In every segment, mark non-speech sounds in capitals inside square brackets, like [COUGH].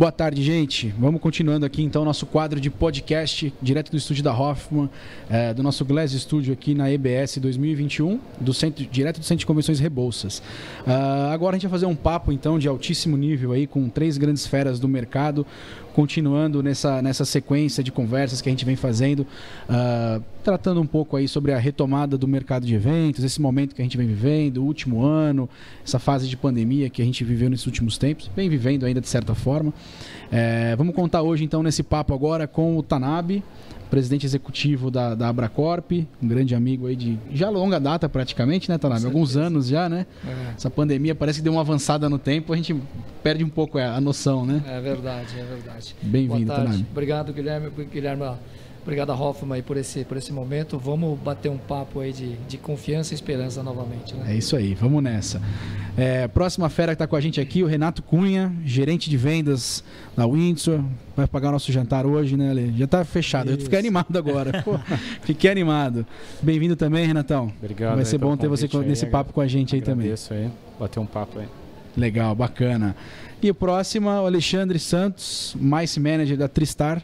Boa tarde, gente. Vamos continuando aqui então nosso quadro de podcast direto do estúdio da Hoffman, é, do nosso Glass Studio aqui na EBS 2021, do centro, direto do Centro de Convenções Rebouças. Uh, agora a gente vai fazer um papo então de altíssimo nível aí com três grandes feras do mercado, continuando nessa, nessa sequência de conversas que a gente vem fazendo, uh, tratando um pouco aí sobre a retomada do mercado de eventos, esse momento que a gente vem vivendo, o último ano, essa fase de pandemia que a gente viveu nesses últimos tempos, vem vivendo ainda de certa forma. É, vamos contar hoje então nesse papo agora com o Tanabe, presidente executivo da, da Abracorp, um grande amigo aí de já longa data praticamente, né, Tanabe? Alguns anos já, né? É. Essa pandemia parece que deu uma avançada no tempo, a gente perde um pouco a noção, né? É verdade, é verdade. Bem-vindo, Tanabe. Obrigado, Guilherme. Guilherme Obrigado, Hoffman, aí, por esse, por esse momento. Vamos bater um papo aí de, de confiança e esperança novamente. Né? É isso aí, vamos nessa. É, próxima fera que está com a gente aqui, o Renato Cunha, gerente de vendas da Windsor. Vai pagar o nosso jantar hoje, né, Ale? Já está fechado. Isso. Eu fiquei animado agora. [LAUGHS] Pô, fiquei animado. Bem-vindo também, Renatão. Obrigado. Vai ser bom ter você nesse papo com a gente aí também. Isso aí, bater um papo aí. Legal, bacana. E o próximo, o Alexandre Santos, Mice Manager da Tristar.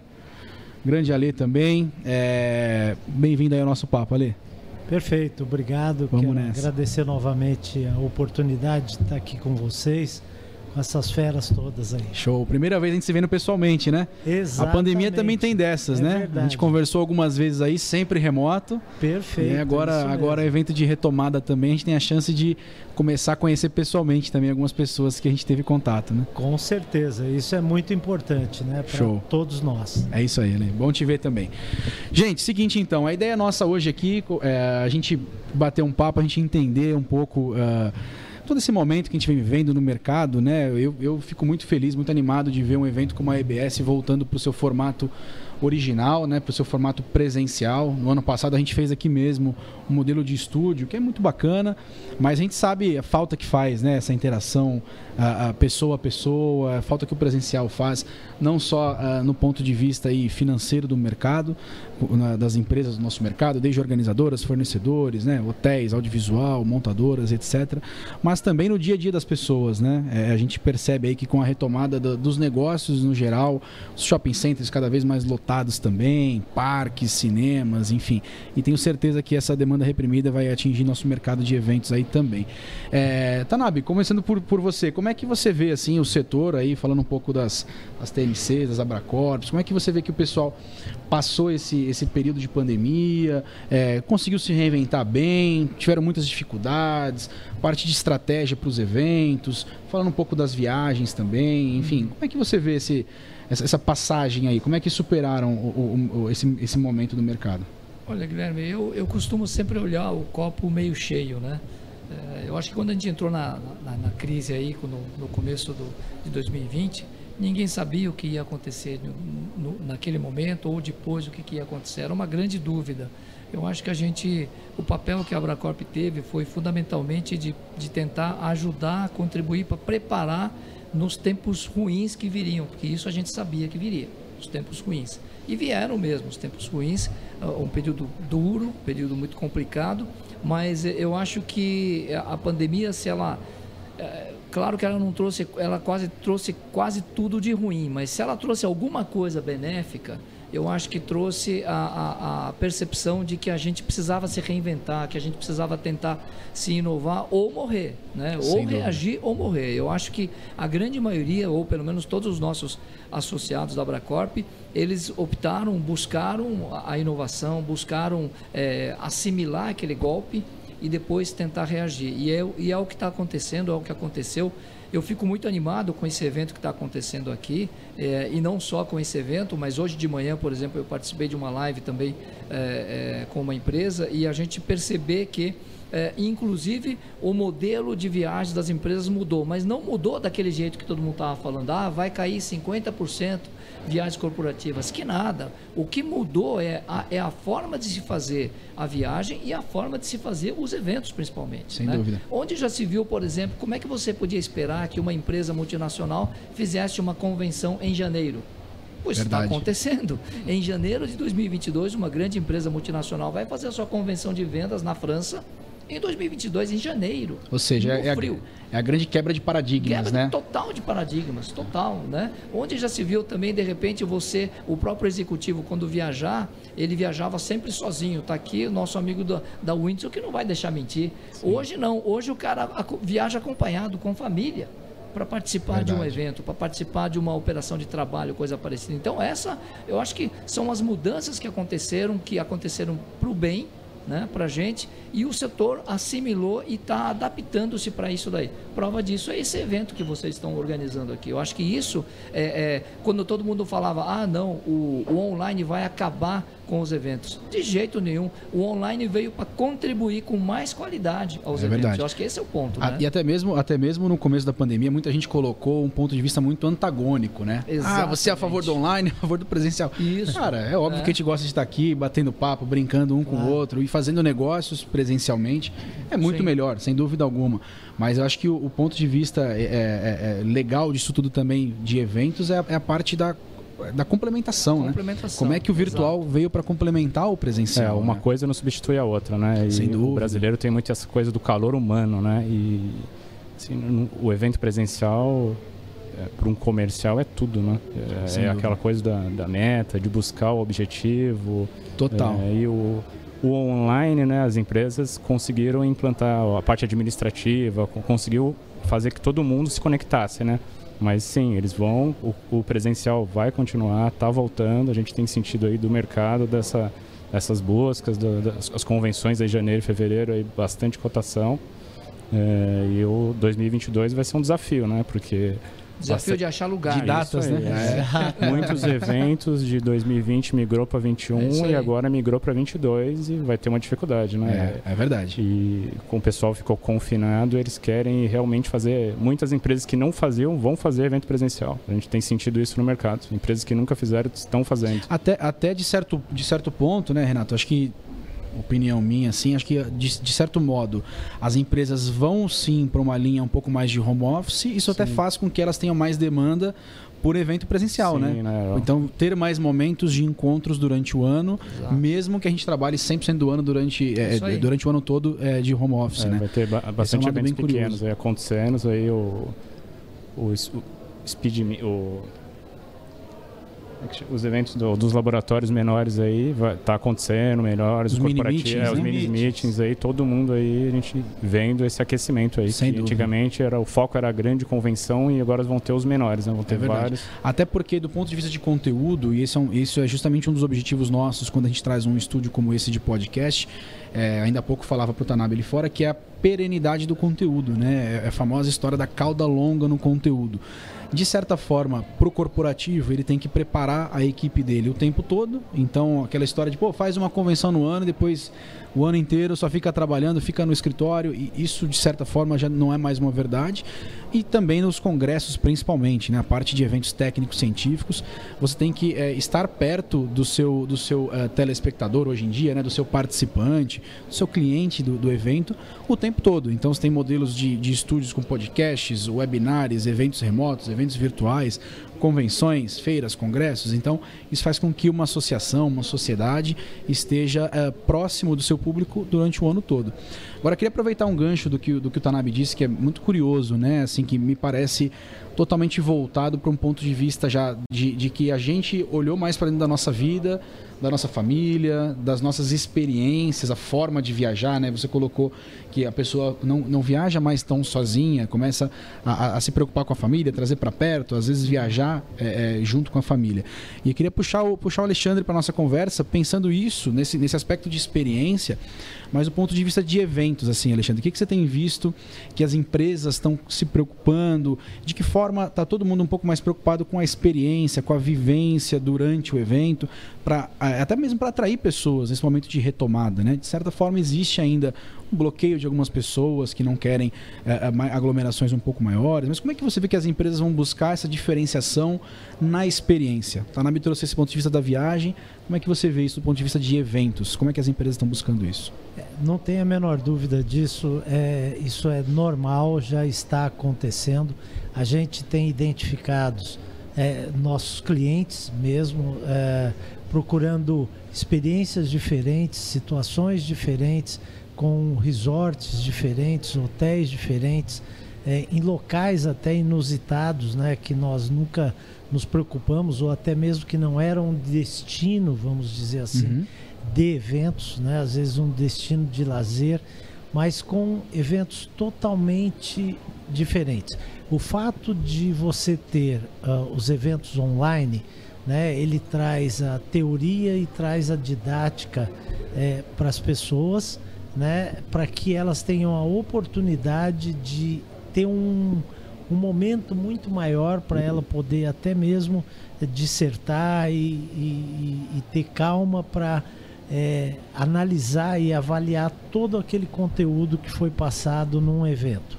Grande Ale também. É... Bem-vindo aí ao nosso papo, Ale. Perfeito, obrigado. Vamos Quero nessa. agradecer novamente a oportunidade de estar aqui com vocês essas feras todas aí. Show. Primeira vez a gente se vendo pessoalmente, né? Exatamente. A pandemia também tem dessas, é né? Verdade. A gente conversou algumas vezes aí, sempre remoto. Perfeito. E agora, agora evento de retomada também, a gente tem a chance de começar a conhecer pessoalmente também algumas pessoas que a gente teve contato, né? Com certeza. Isso é muito importante, né? Para todos nós. É isso aí, Eli. Bom te ver também. Gente, seguinte então, a ideia nossa hoje aqui é a gente bater um papo, a gente entender um pouco. Uh, todo esse momento que a gente vem vivendo no mercado, né? Eu, eu fico muito feliz, muito animado de ver um evento como a EBS voltando para o seu formato original, né, para o seu formato presencial. No ano passado a gente fez aqui mesmo um modelo de estúdio que é muito bacana, mas a gente sabe a falta que faz, né, essa interação a, a pessoa a pessoa, a falta que o presencial faz, não só uh, no ponto de vista aí financeiro do mercado, na, das empresas do nosso mercado, desde organizadoras, fornecedores, né, hotéis, audiovisual, montadoras, etc., mas também no dia a dia das pessoas, né? É, a gente percebe aí que com a retomada do, dos negócios no geral, os shopping centers cada vez mais lotados também, parques, cinemas, enfim, e tenho certeza que essa demanda reprimida vai atingir nosso mercado de eventos aí também. É, Tanabe, começando por, por você, como é que você vê assim o setor aí, falando um pouco das, das TMCs, das Abracorps, como é que você vê que o pessoal passou esse, esse período de pandemia, é, conseguiu se reinventar bem, tiveram muitas dificuldades, parte de estratégia para os eventos, falando um pouco das viagens também, enfim, como é que você vê esse, essa, essa passagem aí, como é que superaram o, o, o, esse, esse momento do mercado? Olha, Guilherme, eu, eu costumo sempre olhar o copo meio cheio, né? É, eu acho que quando a gente entrou na, na, na crise aí, no, no começo do, de 2020, ninguém sabia o que ia acontecer no, no, naquele momento ou depois o que, que ia acontecer. Era uma grande dúvida. Eu acho que a gente, o papel que a Abracorp teve foi fundamentalmente de, de tentar ajudar, contribuir para preparar nos tempos ruins que viriam, porque isso a gente sabia que viria, os tempos ruins. E vieram mesmo os tempos ruins, ah, um período duro, um período muito complicado, mas eu acho que a pandemia, se ela eh, claro que ela não trouxe, ela quase trouxe quase tudo de ruim, mas se ela trouxe alguma coisa benéfica, eu acho que trouxe a, a, a, percepção de que a gente precisava se reinventar, que a gente precisava tentar se inovar ou morrer, né? ou reagir ou morrer. Eu acho que a grande maioria, ou pelo menos todos os nossos associados da Abracorp, eles optaram, buscaram a inovação, buscaram é, assimilar aquele golpe e depois tentar reagir. E é, e é o que está acontecendo, é o que aconteceu. Eu fico muito animado com esse evento que está acontecendo aqui, é, e não só com esse evento, mas hoje de manhã, por exemplo, eu participei de uma live também é, é, com uma empresa e a gente perceber que é, inclusive, o modelo de viagem das empresas mudou, mas não mudou daquele jeito que todo mundo estava falando. Ah, vai cair 50% viagens corporativas. Que nada. O que mudou é a, é a forma de se fazer a viagem e a forma de se fazer os eventos, principalmente. Sem né? dúvida. Onde já se viu, por exemplo, como é que você podia esperar que uma empresa multinacional fizesse uma convenção em janeiro? Pois está acontecendo. Em janeiro de 2022, uma grande empresa multinacional vai fazer a sua convenção de vendas na França em 2022, em janeiro. Ou seja, é, a, é a grande quebra de paradigmas, quebra né? Total de paradigmas, total, né? Onde já se viu também, de repente, você, o próprio executivo, quando viajar, ele viajava sempre sozinho. Está aqui o nosso amigo da, da Windsor que não vai deixar mentir. Sim. Hoje não, hoje o cara viaja acompanhado, com família para participar Verdade. de um evento, para participar de uma operação de trabalho, coisa parecida. Então, essa, eu acho que são as mudanças que aconteceram, que aconteceram para o bem, né, para a gente, e o setor assimilou e está adaptando-se para isso daí. Prova disso é esse evento que vocês estão organizando aqui. Eu acho que isso, é, é quando todo mundo falava, ah, não, o, o online vai acabar com os eventos. De jeito nenhum. O online veio para contribuir com mais qualidade aos é eventos. Verdade. Eu acho que esse é o ponto. Né? E até mesmo, até mesmo no começo da pandemia, muita gente colocou um ponto de vista muito antagônico, né? Exatamente. Ah, você é a favor do online, [LAUGHS] a favor do presencial. Isso. Cara, é óbvio é. que a gente gosta de estar aqui, batendo papo, brincando um com o outro e fazendo negócios presencialmente. É muito Sim. melhor, sem dúvida alguma. Mas eu acho que o, o ponto de vista é, é, é, legal disso tudo também de eventos é, é a parte da da complementação, né? complementação, né? Como é que o virtual exato. veio para complementar o presencial? É, uma né? coisa não substitui a outra, né? E Sem dúvida. O brasileiro tem muito essa coisa do calor humano, né? E assim, o evento presencial é, para um comercial é tudo, né? É, é aquela coisa da, da, meta, de buscar o objetivo. Total. É, e o, o online, né? As empresas conseguiram implantar a parte administrativa, conseguiu fazer que todo mundo se conectasse, né? Mas sim, eles vão, o, o presencial vai continuar, está voltando, a gente tem sentido aí do mercado dessa, dessas buscas, das as convenções aí janeiro e fevereiro, aí bastante cotação. É, e o 2022 vai ser um desafio, né? Porque Desafio de achar lugar. De datas, né? É. [LAUGHS] Muitos eventos de 2020 migrou para 21 é e agora migrou para 22 e vai ter uma dificuldade, né? É, é, verdade. E como o pessoal ficou confinado, eles querem realmente fazer. Muitas empresas que não faziam vão fazer evento presencial. A gente tem sentido isso no mercado. Empresas que nunca fizeram estão fazendo. Até, até de, certo, de certo ponto, né, Renato? Acho que opinião minha, assim, acho que de, de certo modo as empresas vão sim para uma linha um pouco mais de home office, isso sim. até faz com que elas tenham mais demanda por evento presencial, sim, né? né? Então, ter mais momentos de encontros durante o ano, Exato. mesmo que a gente trabalhe 100% do ano durante, é, durante o ano todo é, de home office, é, né? Vai ter bastante é um eventos pequenos aí acontecendo, aí o, o, o Speed... O, os eventos do, dos laboratórios menores aí vai, tá acontecendo melhores, os, mini meetings, é, os né? mini meetings aí, todo mundo aí a gente vendo esse aquecimento aí. Sem que antigamente era o foco era a grande convenção e agora vão ter os menores, né? Vão ter é vários. Até porque do ponto de vista de conteúdo, e esse é, um, isso é justamente um dos objetivos nossos quando a gente traz um estúdio como esse de podcast, é, ainda há pouco falava para o Tanabe ali fora, que é a perenidade do conteúdo, né? É a famosa história da cauda longa no conteúdo de certa forma, para o corporativo, ele tem que preparar a equipe dele o tempo todo. Então, aquela história de, pô, faz uma convenção no ano, depois o ano inteiro só fica trabalhando, fica no escritório, e isso, de certa forma, já não é mais uma verdade. E também nos congressos, principalmente, né? a parte de eventos técnicos científicos, você tem que é, estar perto do seu, do seu uh, telespectador hoje em dia, né? do seu participante, do seu cliente do, do evento, o tempo todo. Então, você tem modelos de, de estúdios com podcasts, webinars, eventos remotos, eventos virtuais, convenções, feiras, congressos. Então, isso faz com que uma associação, uma sociedade esteja é, próximo do seu público durante o ano todo. Agora, queria aproveitar um gancho do que, do que o Tanabe disse, que é muito curioso, né? Assim, que me parece totalmente voltado para um ponto de vista já de, de que a gente olhou mais para dentro da nossa vida, da nossa família, das nossas experiências, a forma de viajar, né? Você colocou que a pessoa não, não viaja mais tão sozinha, começa a, a, a se preocupar com a família, trazer para perto, às vezes viajar é, é, junto com a família. E eu queria puxar o, puxar o Alexandre para nossa conversa, pensando isso, nesse, nesse aspecto de experiência, mas do ponto de vista de eventos, assim, Alexandre, o que, que você tem visto que as empresas estão se preocupando? De que forma está todo mundo um pouco mais preocupado com a experiência, com a vivência durante o evento, para até mesmo para atrair pessoas nesse momento de retomada, né? De certa forma existe ainda um bloqueio de algumas pessoas que não querem é, aglomerações um pouco maiores, mas como é que você vê que as empresas vão buscar essa diferenciação na experiência? Tá na trouxe esse ponto de vista da viagem, como é que você vê isso do ponto de vista de eventos? Como é que as empresas estão buscando isso? É, não tem a menor dúvida disso, é, isso é normal, já está acontecendo. A gente tem identificados é, nossos clientes mesmo é, procurando experiências diferentes, situações diferentes com resorts diferentes, hotéis diferentes, é, em locais até inusitados, né, que nós nunca nos preocupamos ou até mesmo que não eram um destino, vamos dizer assim, uhum. de eventos, né, às vezes um destino de lazer, mas com eventos totalmente diferentes. O fato de você ter uh, os eventos online, né, ele traz a teoria e traz a didática é, para as pessoas, né, para que elas tenham a oportunidade de ter um, um momento muito maior para ela poder até mesmo dissertar e, e, e ter calma para é, analisar e avaliar todo aquele conteúdo que foi passado num evento.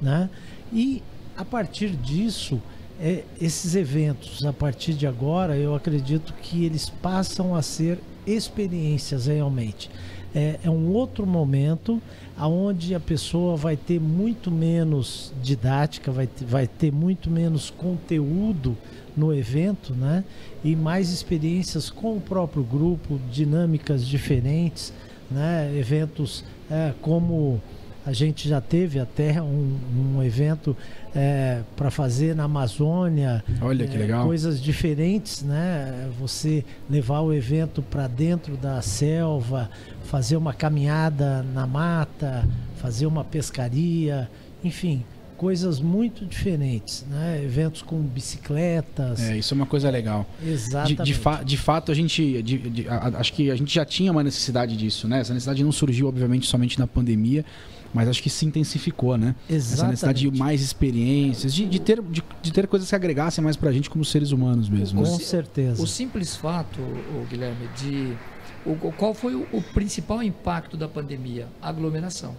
Né? E a partir disso, é, esses eventos, a partir de agora, eu acredito que eles passam a ser experiências realmente. É, é um outro momento onde a pessoa vai ter muito menos didática, vai ter, vai ter muito menos conteúdo no evento, né? E mais experiências com o próprio grupo, dinâmicas diferentes, né? Eventos é, como a gente já teve até um, um evento é, para fazer na Amazônia. Olha que é, legal. Coisas diferentes, né? Você levar o evento para dentro da selva, fazer uma caminhada na mata, fazer uma pescaria, enfim, coisas muito diferentes, né? Eventos com bicicletas. É, isso é uma coisa legal. Exatamente. De, de, fa de fato, a gente, de, a, acho que a gente já tinha uma necessidade disso, né? Essa necessidade não surgiu, obviamente, somente na pandemia, mas acho que se intensificou, né? Exatamente. Essa necessidade de mais experiências, de, de, ter, de, de ter coisas que agregassem mais pra gente como seres humanos mesmo. Com né? certeza. O simples fato, o Guilherme, de o, qual foi o, o principal impacto da pandemia? aglomeração.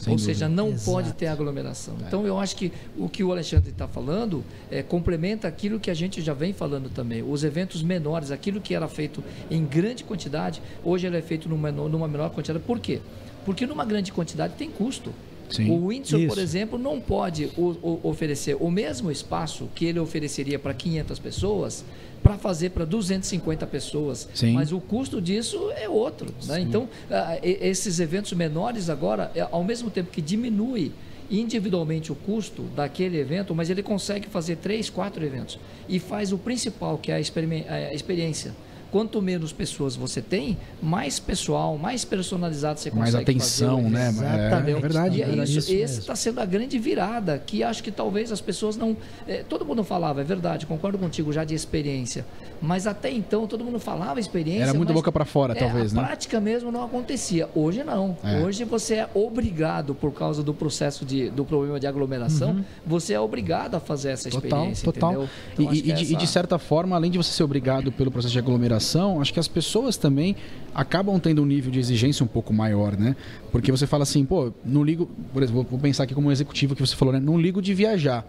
Sem Ou dúvida. seja, não Exato. pode ter aglomeração. É. Então, eu acho que o que o Alexandre está falando é, complementa aquilo que a gente já vem falando também. Os eventos menores, aquilo que era feito em grande quantidade, hoje ele é feito numa, numa menor quantidade. Por quê? Porque numa grande quantidade tem custo. Sim. O Windsor, Isso. por exemplo, não pode o, o, oferecer o mesmo espaço que ele ofereceria para 500 pessoas para fazer para 250 pessoas. Sim. Mas o custo disso é outro. Né? Então, esses eventos menores agora, é, ao mesmo tempo que diminui individualmente o custo daquele evento, mas ele consegue fazer três, quatro eventos e faz o principal, que é a experiência quanto menos pessoas você tem, mais pessoal, mais personalizado você consegue Mais atenção, fazer, né? Exatamente. É verdade. E é isso, isso esse está sendo a grande virada, que acho que talvez as pessoas não... É, todo mundo falava, é verdade, concordo contigo já de experiência. Mas até então todo mundo falava experiência. Era muito boca para fora, é, talvez, a né? A prática mesmo não acontecia. Hoje não. É. Hoje você é obrigado, por causa do processo de, do problema de aglomeração, uhum. você é obrigado a fazer essa experiência. Total, total. Então, e, e, essa... e, de certa forma, além de você ser obrigado pelo processo de aglomeração, acho que as pessoas também acabam tendo um nível de exigência um pouco maior, né? Porque você fala assim, pô, não ligo, por exemplo, vou pensar aqui como um executivo que você falou, né? Não ligo de viajar.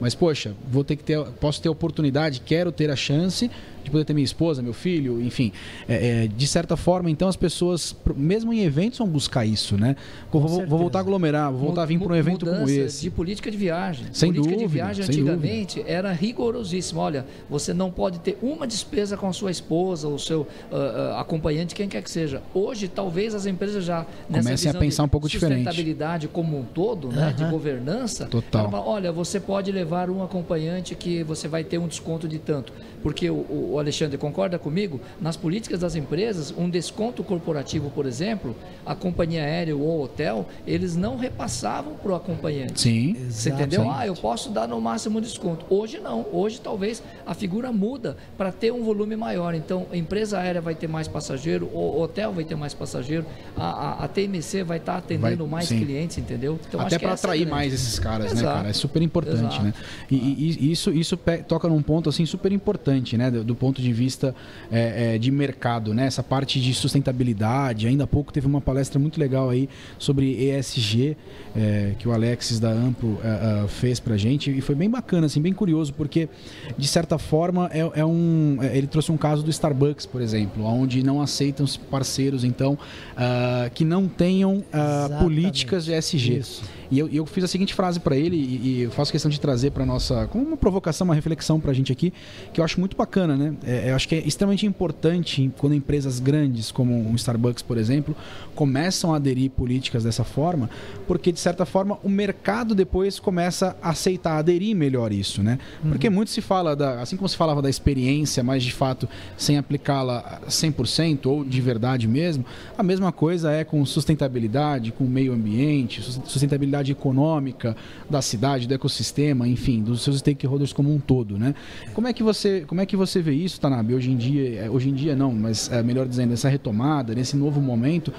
Mas, poxa, vou ter que ter, posso ter oportunidade, quero ter a chance de poder ter minha esposa, meu filho, enfim. É, é, de certa forma, então, as pessoas, mesmo em eventos, vão buscar isso, né? Vou, vou, voltar a aglomerar, vou voltar a vir para um evento como esse. de política de viagem. Sem política dúvida, de viagem, antigamente, dúvida. era rigorosíssima. Olha, você não pode ter uma despesa com a sua esposa, ou seu uh, uh, acompanhante, quem quer que seja. Hoje, talvez as empresas já, Comecem a pensar um pouco diferente. sustentabilidade como um todo, né? De governança. Total. Fala, olha, você pode levar um acompanhante que você vai ter um desconto de tanto. Porque o, o Alexandre concorda comigo? Nas políticas das empresas, um desconto corporativo, por exemplo, a companhia aérea ou hotel, eles não repassavam para o acompanhante. Sim. Você entendeu? Ah, eu posso dar no máximo desconto. Hoje não. Hoje talvez a figura muda para ter um volume maior. Então, a empresa aérea vai ter mais passageiro, o hotel vai ter mais passageiro, a, a, a TMC vai estar tá atendendo vai, mais sim. clientes, entendeu? Então, Até para atrair é mais esses caras, Exato. né, cara? É super importante, Exato. né? E, e, isso, isso toca num ponto assim super importante, né? Do, do ponto de vista é, é, de mercado, né? Essa parte de sustentabilidade. Ainda há pouco teve uma palestra muito legal aí sobre ESG é, que o Alexis da Amplo é, é, fez pra gente e foi bem bacana, assim, bem curioso, porque de certa forma é, é um. ele trouxe um caso do Starbucks, por exemplo, onde não aceitam parceiros, então, uh, que não tenham uh, políticas de ESG. Isso. E eu, eu fiz a seguinte frase para ele e, e, eu faço questão de trazer para nossa, como uma provocação, uma reflexão para a gente aqui, que eu acho muito bacana, né? É, eu acho que é extremamente importante quando empresas grandes, como um Starbucks, por exemplo, começam a aderir políticas dessa forma, porque de certa forma o mercado depois começa a aceitar, aderir melhor isso, né? Porque uhum. muito se fala da, assim como se falava da experiência, mas de fato sem aplicá-la 100% ou de verdade mesmo, a mesma coisa é com sustentabilidade, com o meio ambiente, sustentabilidade econômica da cidade, do ecossistema, enfim, dos seus stakeholders como um todo, né? Como é que você, como é que você vê isso, Tanabe, hoje em dia, é, hoje em dia não, mas é, melhor dizendo, essa retomada, nesse novo momento,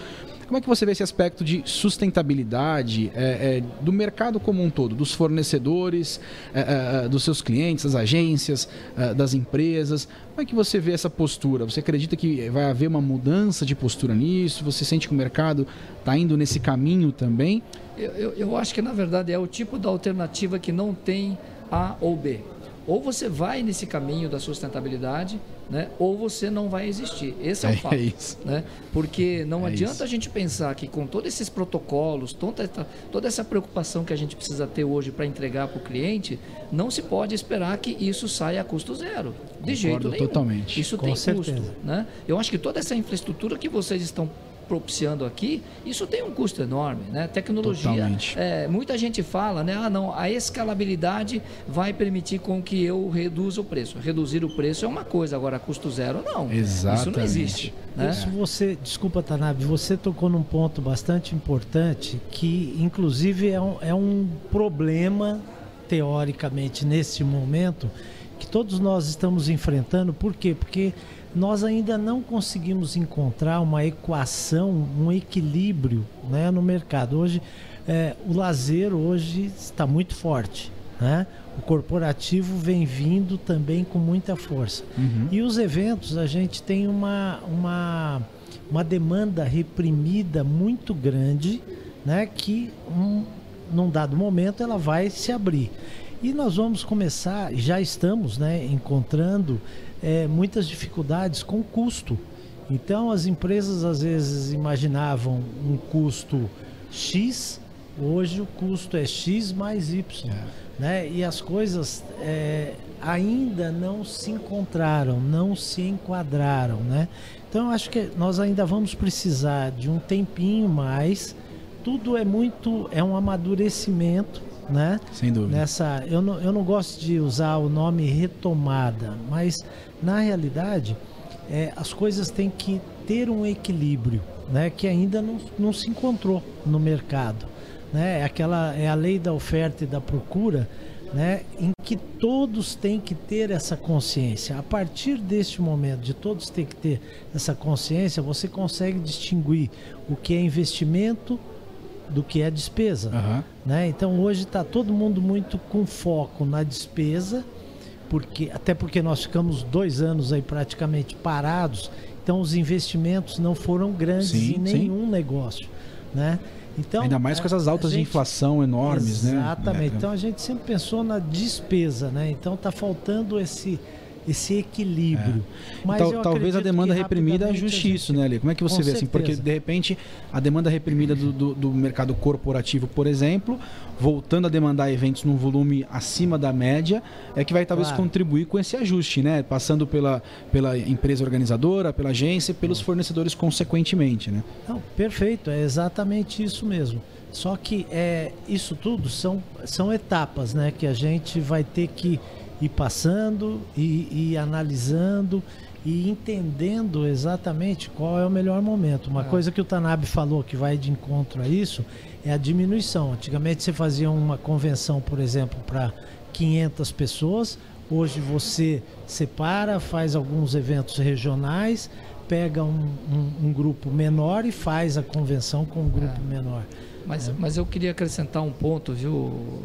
como é que você vê esse aspecto de sustentabilidade é, é, do mercado como um todo, dos fornecedores, é, é, é dos seus clientes, das agências, das empresas? Como é que você vê essa postura? Você acredita que vai haver uma mudança de postura nisso? Você sente que o mercado está indo nesse caminho também? Eu, eu, eu acho que, na verdade, é o tipo da alternativa que não tem A ou B. Ou você vai nesse caminho da sustentabilidade, né? ou você não vai existir. Esse é o [LAUGHS] é, fato. É isso. Né? Porque não é adianta isso. a gente pensar que com todos esses protocolos, toda, toda essa preocupação que a gente precisa ter hoje para entregar para o cliente, não se pode esperar que isso saia a custo zero. De Concordo jeito nenhum. totalmente. Isso com tem certeza. custo. Né? Eu acho que toda essa infraestrutura que vocês estão propiciando aqui, isso tem um custo enorme, né? Tecnologia, é, muita gente fala, né? Ah, não, a escalabilidade vai permitir com que eu reduza o preço. Reduzir o preço é uma coisa, agora custo zero não. Exatamente. Isso não existe. Né? Isso você, desculpa, Tanabe, você tocou num ponto bastante importante que, inclusive, é um, é um problema teoricamente nesse momento que todos nós estamos enfrentando. Por quê? Porque nós ainda não conseguimos encontrar uma equação, um equilíbrio né, no mercado. Hoje, é, o lazer hoje está muito forte. Né? O corporativo vem vindo também com muita força. Uhum. E os eventos, a gente tem uma, uma, uma demanda reprimida muito grande, né? que um, num dado momento ela vai se abrir. E nós vamos começar, já estamos né, encontrando é, muitas dificuldades com custo. Então as empresas às vezes imaginavam um custo X, hoje o custo é X mais Y. É. Né? E as coisas é, ainda não se encontraram, não se enquadraram. Né? Então eu acho que nós ainda vamos precisar de um tempinho mais. Tudo é muito, é um amadurecimento né? Sem dúvida. Nessa, eu não, eu não gosto de usar o nome retomada, mas na realidade é, as coisas têm que ter um equilíbrio, né? Que ainda não, não se encontrou no mercado, né? É aquela é a lei da oferta e da procura, né? Em que todos têm que ter essa consciência. A partir deste momento, de todos ter que ter essa consciência, você consegue distinguir o que é investimento do que é despesa. Uhum. Né? Então hoje está todo mundo muito com foco na despesa, porque até porque nós ficamos dois anos aí praticamente parados, então os investimentos não foram grandes sim, em nenhum sim. negócio. Né? Então, Ainda mais com essas altas gente, de inflação enormes, exatamente. né? Exatamente. Então a gente sempre pensou na despesa, né? Então está faltando esse esse equilíbrio. É. Tal, talvez a demanda reprimida ajuste isso, né, Ali? Como é que você vê assim? Porque de repente a demanda reprimida do, do, do, mercado corporativo, por exemplo, voltando a demandar eventos num volume acima da média, é que vai talvez claro. contribuir com esse ajuste, né? Passando pela, pela empresa organizadora, pela agência e pelos fornecedores consequentemente, né? Não, perfeito, é exatamente isso mesmo. Só que é, isso tudo são, são etapas né, que a gente vai ter que ir passando e, e analisando e entendendo exatamente qual é o melhor momento. Uma é. coisa que o Tanabe falou que vai de encontro a isso é a diminuição. Antigamente você fazia uma convenção, por exemplo, para 500 pessoas. Hoje você separa, faz alguns eventos regionais, pega um, um, um grupo menor e faz a convenção com um grupo é. menor. Mas, é. mas eu queria acrescentar um ponto, viu,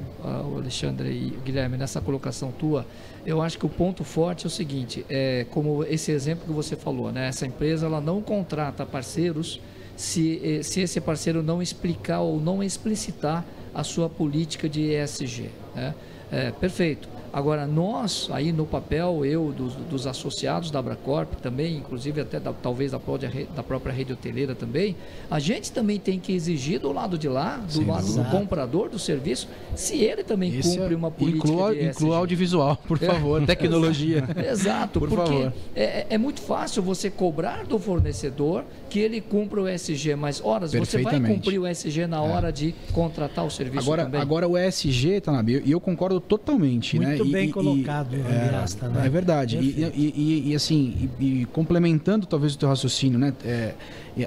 Alexandre e Guilherme, nessa colocação tua. Eu acho que o ponto forte é o seguinte: é como esse exemplo que você falou, né? Essa empresa ela não contrata parceiros se, eh, se esse parceiro não explicar ou não explicitar a sua política de ESG. Né? É, perfeito. Agora, nós, aí no papel, eu, dos, dos associados da Abracorp também, inclusive até da, talvez da própria, da própria rede hoteleira também, a gente também tem que exigir do lado de lá, do Sim, lado exato. do comprador do serviço, se ele também Esse cumpre uma política inclua, Inclua audiovisual, por é. favor, é. [LAUGHS] tecnologia. Exato, por porque é, é, muito fácil você cobrar do fornecedor que ele cumpra o ESG, mas horas você vai cumprir o ESG na é. hora de contratar o serviço agora, também. Agora o ESG, Tanabe, e eu concordo totalmente, muito né? Muito bem e, colocado, e, é, né? É verdade. E, e, assim, e, complementando talvez o teu raciocínio, né? É,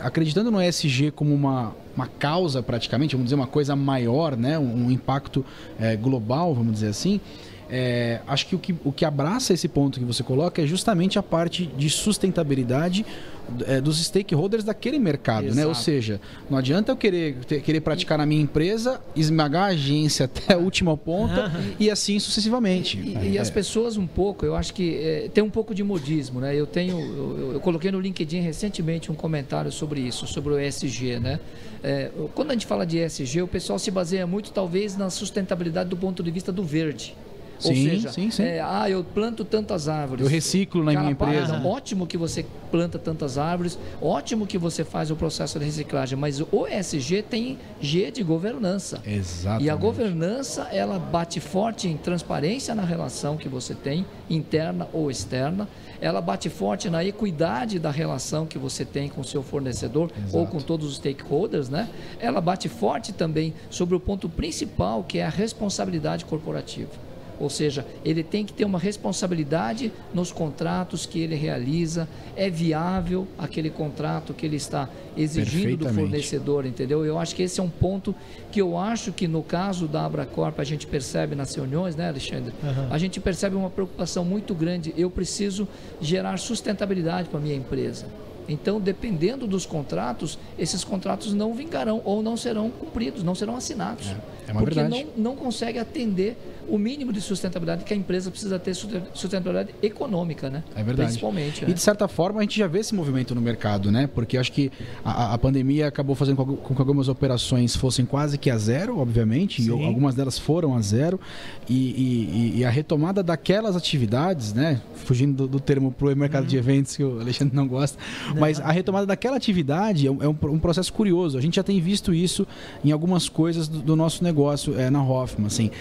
acreditando no ESG como uma, uma causa praticamente, vamos dizer, uma coisa maior, né? Um, um impacto é, global, vamos dizer assim. É, acho que o, que o que abraça esse ponto que você coloca é justamente a parte de sustentabilidade é, dos stakeholders daquele mercado, Exato. né? Ou seja, não adianta eu querer, ter, querer praticar na minha empresa, esmagar a agência [LAUGHS] até a última ponta e assim sucessivamente. E, e, e, as pessoas um pouco, eu acho que é, tem um pouco de modismo, né? Eu tenho, eu, eu, coloquei no LinkedIn recentemente um comentário sobre isso, sobre o ESG, né? É, quando a gente fala de ESG, o pessoal se baseia muito talvez na sustentabilidade do ponto de vista do verde. Ou sim, seja, sim, sim. É, ah, eu planto tantas árvores. Eu reciclo na Cara, minha empresa. ótimo que você planta tantas árvores, ótimo que você faz o processo de reciclagem, mas o ESG tem G de governança. Exatamente. E a governança, ela bate forte em transparência na relação que você tem, interna ou externa. Ela bate forte na equidade da relação que você tem com o seu fornecedor Exato. ou com todos os stakeholders, né? Ela bate forte também sobre o ponto principal, que é a responsabilidade corporativa. Ou seja, ele tem que ter uma responsabilidade nos contratos que ele realiza, é viável aquele contrato que ele está exigindo do fornecedor, entendeu? Eu acho que esse é um ponto que eu acho que no caso da Abracorp a gente percebe nas reuniões, né, Alexandre? Uhum. A gente percebe uma preocupação muito grande. Eu preciso gerar sustentabilidade para a minha empresa. Então, dependendo dos contratos, esses contratos não vingarão ou não serão cumpridos, não serão assinados. É, é uma porque verdade. Não, não consegue atender o mínimo de sustentabilidade que a empresa precisa ter sustentabilidade econômica, né? É verdade. Principalmente. E né? de certa forma a gente já vê esse movimento no mercado, né? Porque acho que a, a pandemia acabou fazendo com que algumas operações fossem quase que a zero, obviamente, Sim. e algumas delas foram a zero. E, e, e, a retomada daquelas atividades, né? Fugindo do, do termo para o mercado uhum. de eventos que o Alexandre não gosta, não. mas a retomada daquela atividade é um, é um, processo curioso. A gente já tem visto isso em algumas coisas do, do nosso negócio é, na Hoffman, assim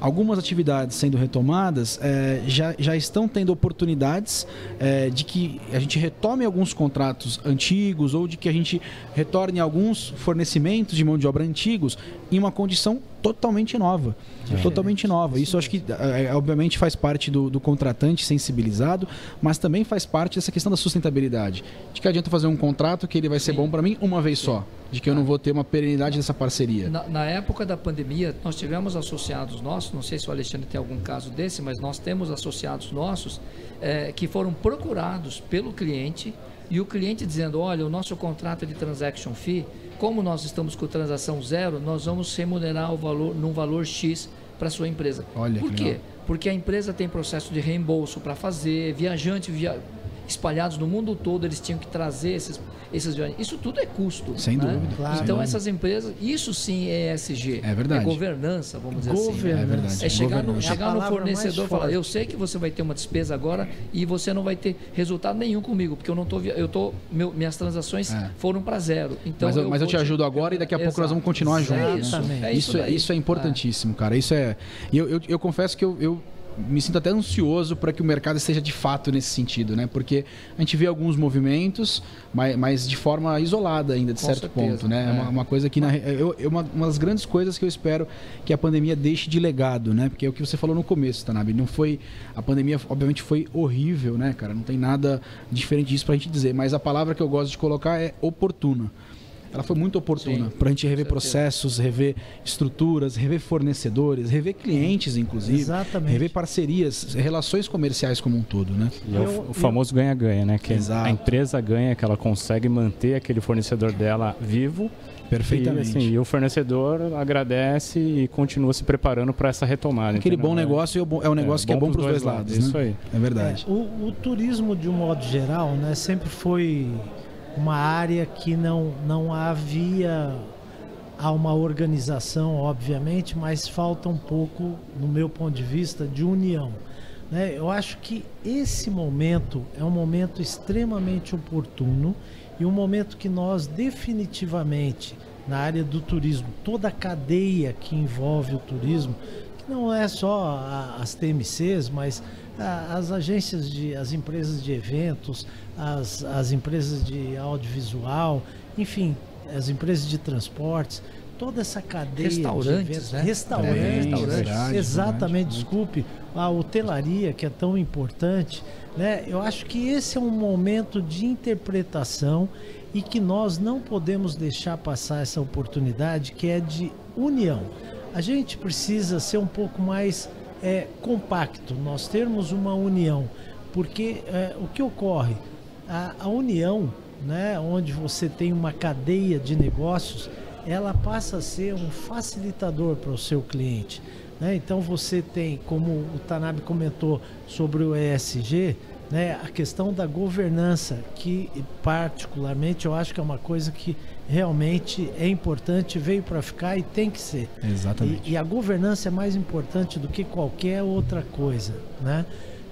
algumas atividades sendo retomadas é, já, já estão tendo oportunidades é, de que a gente retome alguns contratos antigos ou de que a gente retorne alguns fornecimentos de mão de obra antigos em uma condição totalmente nova. É. Totalmente nova. Isso acho que, é, obviamente, faz parte do, do, contratante sensibilizado, mas também faz parte dessa questão da sustentabilidade. De que adianta fazer um contrato que ele vai ser Sim. bom para mim uma vez Sim. só. De que eu não vou ter uma perenidade dessa parceria. Na, na, época da pandemia, nós tivemos associados nossos, não sei se o Alexandre tem algum caso desse, mas nós temos associados nossos é, que foram procurados pelo cliente e o cliente dizendo: olha, o nosso contrato de transaction fee como nós estamos com transação zero, nós vamos remunerar o valor num valor X para sua empresa. Olha Por quê? Legal. Porque a empresa tem processo de reembolso para fazer, viajante via... espalhados no mundo todo, eles tinham que trazer esses esses viajantes. Isso tudo é custo. Sem né? dúvida. Claro. Então, essas empresas, isso sim é ESG. É verdade. É governança, vamos dizer governança. assim. É verdade. É chegar no, chegar no fornecedor e falar: eu sei que você vai ter uma despesa agora e você não vai ter resultado nenhum comigo, porque eu não estou. Eu tô, meu, minhas transações é. foram para zero. Então, mas eu, eu, mas eu te ajudo agora e daqui a pouco nós vamos continuar juntos. É isso, né? é isso, isso, é, isso é importantíssimo, cara. Isso é. Eu, eu, eu confesso que eu, eu me sinto até ansioso para que o mercado esteja de fato nesse sentido, né? Porque a gente vê alguns movimentos, mas, mas de forma isolada ainda, de Com certo certeza. ponto, né? É. Uma, uma, coisa que, na, eu, eu, uma, uma das grandes coisas que eu espero que a pandemia deixe de legado, né? Porque é o que você falou no começo, Tanabe. Não foi... A pandemia, obviamente, foi horrível, né, cara? Não tem nada diferente disso para a gente dizer. Mas a palavra que eu gosto de colocar é oportuna ela foi muito oportuna para a gente rever processos, rever estruturas, rever fornecedores, rever clientes, inclusive, Exatamente. rever parcerias, relações comerciais como um todo, né? E é o, o famoso ganha-ganha, né? Que Exato. a empresa ganha, que ela consegue manter aquele fornecedor dela vivo Perfeitamente. E, assim, e, o fornecedor agradece e continua se preparando para essa retomada. Aquele entendeu? bom negócio é, é um negócio é, que é bom para os dois lados. lados né? Isso aí. É verdade. É, o, o, turismo, de um modo geral, né, sempre foi uma área que não, não havia há uma organização, obviamente, mas falta um pouco, no meu ponto de vista, de união. Né? Eu acho que esse momento é um momento extremamente oportuno e um momento que nós definitivamente, na área do turismo, toda a cadeia que envolve o turismo, que não é só as TMCs, mas as agências de, as empresas de eventos, as, as empresas de audiovisual, enfim, as empresas de transportes, toda essa cadeia restaurantes, de eventos, né? restaurantes, Também, restaurantes, verdade, exatamente, verdade. desculpe, a hotelaria que é tão importante, né? Eu acho que esse é um momento de interpretação e que nós não podemos deixar passar essa oportunidade que é de união. A gente precisa ser um pouco mais é, compacto, nós termos uma união, porque é, o que ocorre? A, a união, né, onde você tem uma cadeia de negócios, ela passa a ser um facilitador para o seu cliente. Né? Então você tem, como o Tanabe comentou sobre o ESG, né, a questão da governança, que particularmente eu acho que é uma coisa que realmente é importante, veio para ficar e tem que ser. Exatamente. E, e a governança é mais importante do que qualquer outra coisa, né?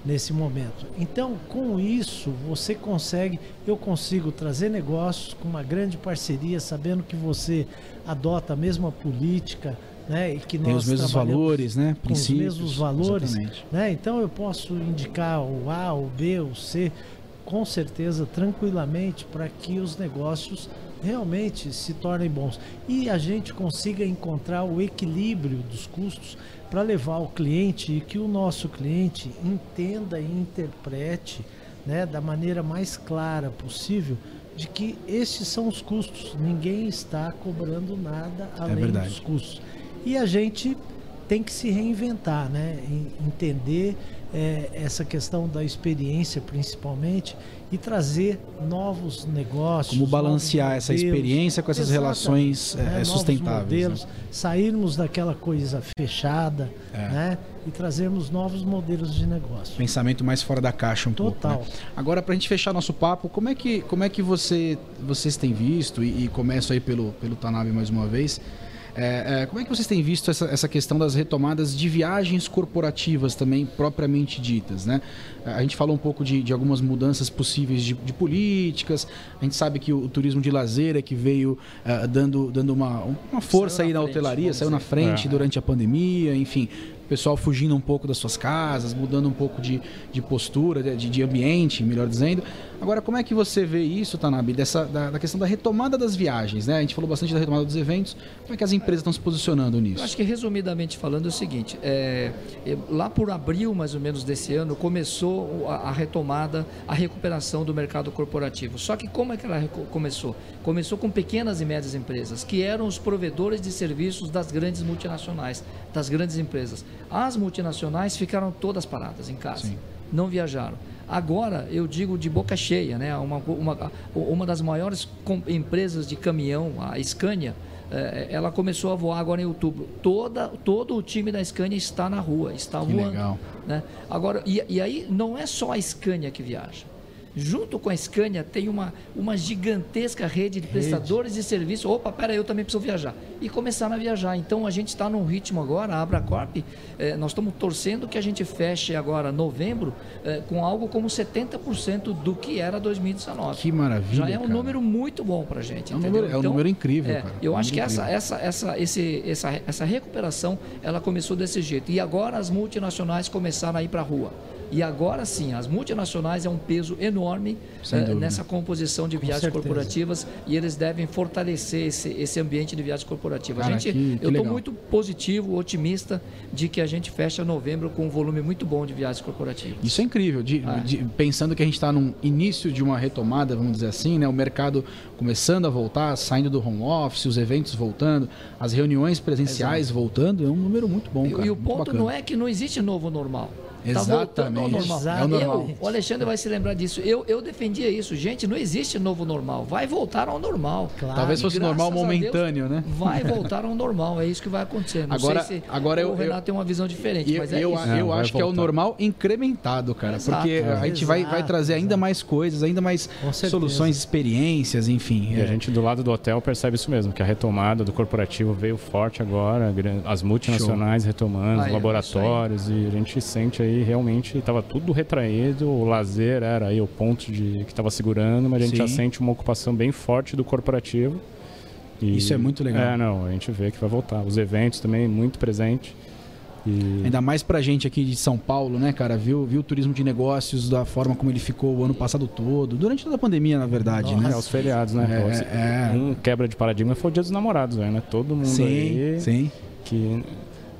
Nesse momento. Então, com isso, você consegue, eu consigo trazer negócios com uma grande parceria, sabendo que você adota a mesma política, né? E que Tem os mesmos valores, né? com os Princípios. mesmos valores, Exatamente. né? Então eu posso indicar o A, o B, o C, com certeza, tranquilamente, para que os negócios realmente se tornem bons e a gente consiga encontrar o equilíbrio dos custos para levar o cliente e que o nosso cliente entenda e interprete, né, da maneira mais clara possível de que estes são os custos. Ninguém está cobrando nada além verdade. dos custos. E a gente tem que se reinventar, né? En- Entender eh, essa questão da experiência, principalmente, e trazer novos negócios. Como balancear essa experiência com essas relações né? eh, Novos sustentáveis. modelos, né? sairmos daquela coisa fechada, É. né? E trazermos novos modelos de negócio. Pensamento mais fora da caixa um Total. pouco. né? Agora, para a gente fechar nosso papo, como é que, como é que você, vocês têm visto, e, e começo aí pelo, pelo Tanabe mais uma vez, é, é, como é que vocês têm visto essa, essa questão das retomadas de viagens corporativas também, propriamente ditas, né? A gente falou um pouco de, de algumas mudanças possíveis de, de políticas, a gente sabe que o, o turismo de lazer é que veio ah, dando, dando uma, uma força Saiu aí na na frente, hotelaria, saiu na frente É. durante a pandemia, enfim, o pessoal fugindo um pouco das suas casas, mudando um pouco de, de postura, de, de ambiente, melhor dizendo. Agora, como é que você vê isso, Tanabe, dessa, da, da questão da retomada das viagens, né? A gente falou bastante da retomada dos eventos, como é que as empresas estão se posicionando Eu nisso? acho que resumidamente falando é o seguinte, é, é, lá por abril mais ou menos desse ano começou a, a retomada, a recuperação do mercado corporativo. Só que como é que ela começou? Começou com pequenas e médias empresas, que eram os provedores de serviços das grandes multinacionais, das grandes empresas. As multinacionais ficaram todas paradas em casa, Sim. não viajaram. Agora, eu digo de boca cheia, né? uma, uma, uma das maiores empresas de caminhão, a Scania, eh, ela começou a voar agora em outubro. Toda, todo o time da Scania está na rua, está Que voando. legal. Né? Agora, e, e aí não é só a Scania que viaja. Junto com a Scania tem uma, uma gigantesca rede de prestadores de serviço. Opa, pera, eu também preciso viajar. E começaram a viajar. Então a gente está num ritmo agora, a Abracorp, eh, nós estamos torcendo que a gente feche agora novembro eh, com algo como 70% do que era 2019. Que maravilha, Já é um cara. número muito bom para a gente. É um entendeu? número- é um número incrível, é, cara. Eu Um acho que essa, essa, essa, esse, essa, essa recuperação ela começou desse jeito. E agora as multinacionais começaram a ir para a rua. E agora sim, as multinacionais é um peso enorme eh, nessa composição de viagens corporativas e eles devem fortalecer esse, esse ambiente de viagens corporativas. Cara, gente, que- que eu estou muito positivo, otimista de que a gente fecha novembro com um volume muito bom de viagens corporativas. Isso é incrível, de- Ah. de- pensando que a gente está num início de uma retomada, vamos dizer assim, né? O mercado começando a voltar, saindo do home office, os eventos voltando, as reuniões presenciais voltando, é um número muito bom, E- cara. e o muito ponto bacana. não é que não existe novo normal. Ao Exatamente. normal. É o normal. Eu, o Alexandre vai se lembrar disso. Eu, eu defendia isso. Gente, não existe novo normal. Vai voltar ao normal. Claro. Talvez fosse normal a Deus, momentâneo, né? Vai [LAUGHS] voltar ao normal. É isso que vai acontecer. Não Agora- sei se agora eu- o Renato tem uma visão diferente, E mas é eu, isso. eu vai acho que é o voltar. normal incrementado, cara. Exato. porque a gente vai, vai Exato, trazer ainda exato. mais coisas, ainda mais soluções, experiências, enfim. E É. a gente do lado do hotel percebe isso mesmo, que a retomada do corporativo veio forte agora, as multinacionais retomando, Ah, os laboratórios, e a gente sente aí realmente estava tudo retraído, o lazer era aí o ponto de que estava segurando, mas a gente já Sim. sente uma ocupação bem forte do corporativo. E- Isso é muito legal. É, não, a gente vê que vai voltar. Os eventos também muito presente. E Ainda mais pra gente aqui de São Paulo, né, cara? Viu, viu o turismo de negócios da forma como ele ficou o ano passado todo, durante toda a pandemia, na verdade, né? é, os feriados, né? É, é. Um quebra de paradigma foi o Dia dos Namorados, velho, né? Todo mundo Sim, aí sim. que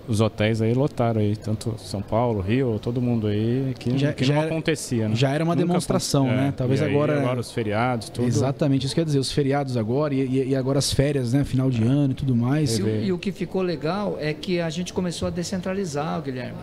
os hotéis aí lotaram aí, tanto São Paulo, Rio, todo mundo aí, que, Já- que já não era- acontecia, né? Já era uma Nunca demonstração, aconte- né? é, Talvez e aí agora. agora os feriados, tudo. Exatamente, isso quer dizer, os feriados agora e, e- agora as férias, né? Final de ano e tudo mais. E e o que ficou legal é que a gente começou a descentralizar, Guilherme.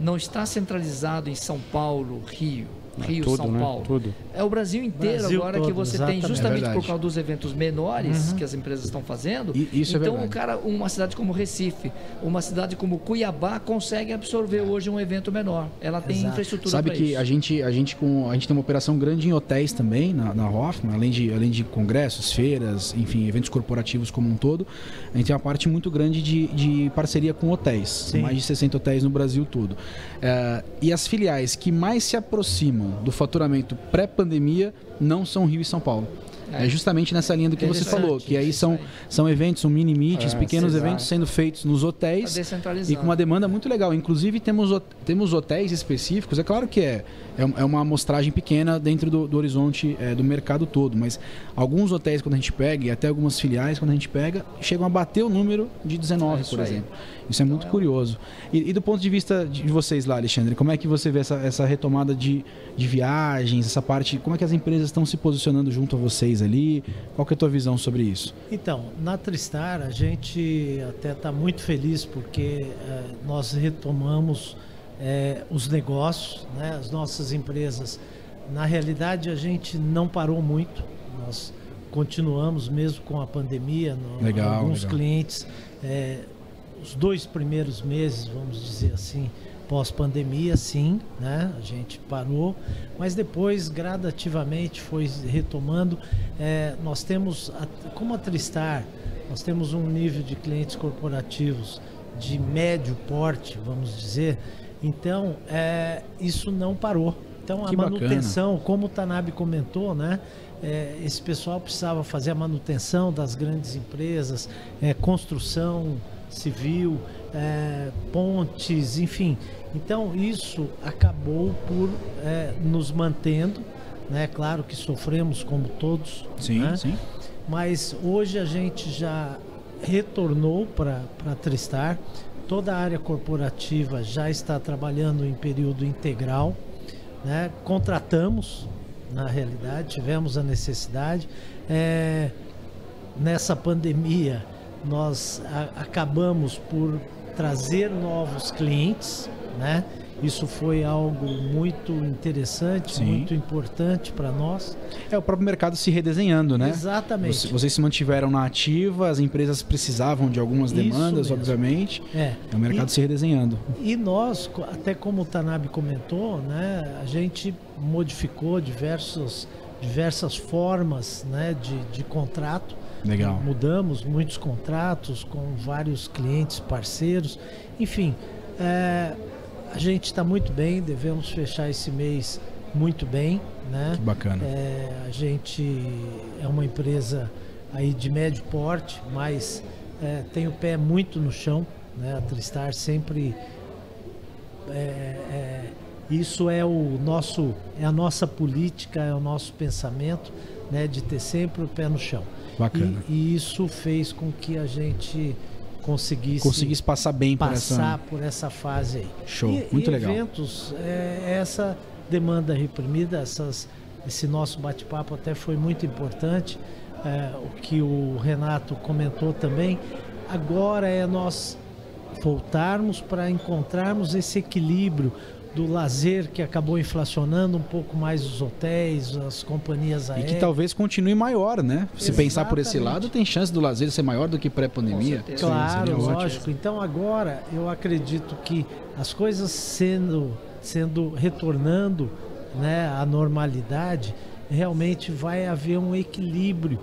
Não está centralizado em São Paulo, Rio, Rio, tudo, São né? Paulo. Tudo. É o Brasil inteiro Brasil agora que todo, você exatamente. tem, É justamente verdade. por causa dos eventos menores que as empresas estão fazendo. E- isso é então, verdade. o cara, uma cidade como Recife, uma cidade como Cuiabá consegue absorver hoje um evento menor. Ela tem Exato. infraestrutura Sabe que isso. a gente, a, gente com, a gente tem uma operação grande em hotéis também, na, na Hoffman, além de, além de congressos, feiras, enfim, eventos corporativos como um todo. A gente tem uma parte muito grande de, de parceria com hotéis. Sim. mais de 60 hotéis no Brasil todo. É, e as filiais que mais se aproximam do faturamento pré-pandemia não são Rio e São Paulo. É, É. justamente nessa linha do que você falou, que aí são, são eventos, são mini meetings, É, pequenos eventos sendo feitos nos hotéis e com uma demanda muito legal. Inclusive, temos, temos hotéis específicos. É claro que é, é é uma amostragem pequena dentro do, do horizonte é, do mercado todo, mas alguns hotéis, quando a gente pega, e até algumas filiais, quando a gente pega, chegam a bater o número de 19, É por aí. exemplo. Isso é muito Então, é um- curioso. E, e do ponto de vista de vocês lá, Alexandre, como é que você vê essa, essa retomada de, de viagens, essa parte? Como é que as empresas estão se posicionando junto a vocês ali? Qual que é a tua visão sobre isso? Então, na Tristar a gente até está muito feliz porque eh, nós retomamos eh, os negócios, né, as nossas empresas. Na realidade, a gente não parou muito, nós continuamos mesmo com a pandemia. No, Legal, alguns legal. clientes, eh, os dois primeiros meses, vamos dizer assim, pós-pandemia, sim, né? A gente parou, mas depois gradativamente foi retomando. É, nós temos, a- como a Tristar, nós temos um nível de clientes corporativos de médio porte, vamos dizer. Então, é, isso não parou. Então, a Que bacana. manutenção, como o Tanabe comentou, né? é, esse pessoal precisava fazer a manutenção das grandes empresas, é, construção civil, é, pontes, enfim. Então isso acabou por é, nos mantendo, né? Claro que sofremos como todos, né? sim. mas hoje a gente já retornou para Tristar. Toda a área corporativa já está trabalhando em período integral. Né? Contratamos, na realidade, tivemos a necessidade. É, nessa pandemia, nós a- acabamos por trazer novos clientes, né? Isso foi algo muito interessante, Sim. muito importante para nós. É o próprio mercado se redesenhando, né? Exatamente. Você- Vocês se mantiveram na ativa, as empresas precisavam de algumas demandas, obviamente. É. É o mercado se redesenhando. E nós, até como o Tanabe comentou, né, a gente modificou diversos, diversas formas né, de, de contrato. Legal. Mudamos muitos contratos com vários clientes, parceiros. Enfim, é, a gente está muito bem, devemos fechar esse mês muito bem. Né? Que bacana. É, a gente é uma empresa aí de médio porte, mas é, tem o pé muito no chão. Né? A Tristar sempre é, é, isso é o nosso é a nossa política, é o nosso pensamento, né? De ter sempre o pé no chão. Bacana. E, e isso fez com que a gente conseguisse, Conseguisse passar bem por passar essa. por essa fase aí. Show, E, muito e legal. eventos, é, essa demanda reprimida, essas, esse nosso bate-papo até foi muito importante. é, o que o Renato comentou também. Agora é nós voltarmos para encontrarmos esse equilíbrio, do lazer que acabou inflacionando um pouco mais os hotéis, as companhias E aéreas. que talvez continue maior, né? Se pensar por esse Exatamente. lado, tem chance do lazer ser maior do que pré-pandemia. Claro, ótimo. lógico. Então agora eu acredito que as coisas sendo, sendo retornando né, à normalidade, realmente vai haver um equilíbrio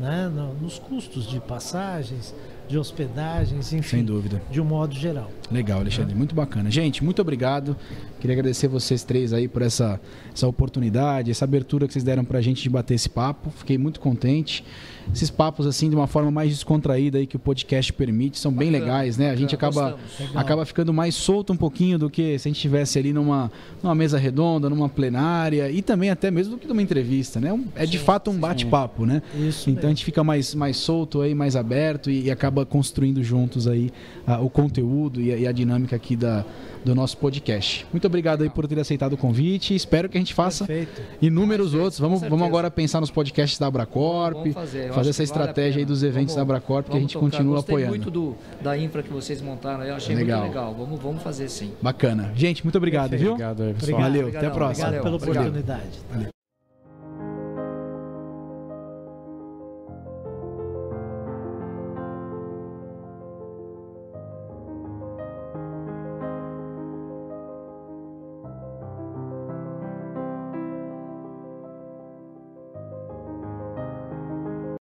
né, no- nos custos de passagens, de hospedagens, enfim, Sem dúvida. de um modo geral. Legal, Alexandre. Muito bacana. Gente, muito obrigado. Queria agradecer vocês três aí por essa, essa oportunidade, essa abertura que vocês deram pra gente de bater esse papo. Fiquei muito contente. Esses papos, assim, de uma forma mais descontraída aí que o podcast permite, são bem Bacana, legais, né? A gente acaba, gostamos. Acaba ficando mais solto um pouquinho do que se a gente estivesse ali numa, numa mesa redonda, numa plenária e também até mesmo do que numa entrevista, né? É de Sim, fato um bate-papo, né? Isso Então a gente fica mais, mais solto aí, mais aberto e, e acaba construindo juntos aí ah, o conteúdo e e a dinâmica aqui da, do nosso podcast. Muito obrigado aí por ter aceitado o convite. Espero que a gente faça Perfeito. inúmeros outros. Vamos, vamos agora pensar nos podcasts da Abracorp, Vamos fazer, fazer essa que vale estratégia aí dos eventos Vamos- da Abracorp que a gente tocar. continua Gostei apoiando. muito do, da infra que vocês montaram, eu achei Legal. muito legal. Vamos, vamos fazer sim. Bacana. Gente, muito obrigado, Perfeito. viu? Obrigado aí, pessoal. Obrigado. Valeu, até a próxima. Obrigado pela Valeu. oportunidade.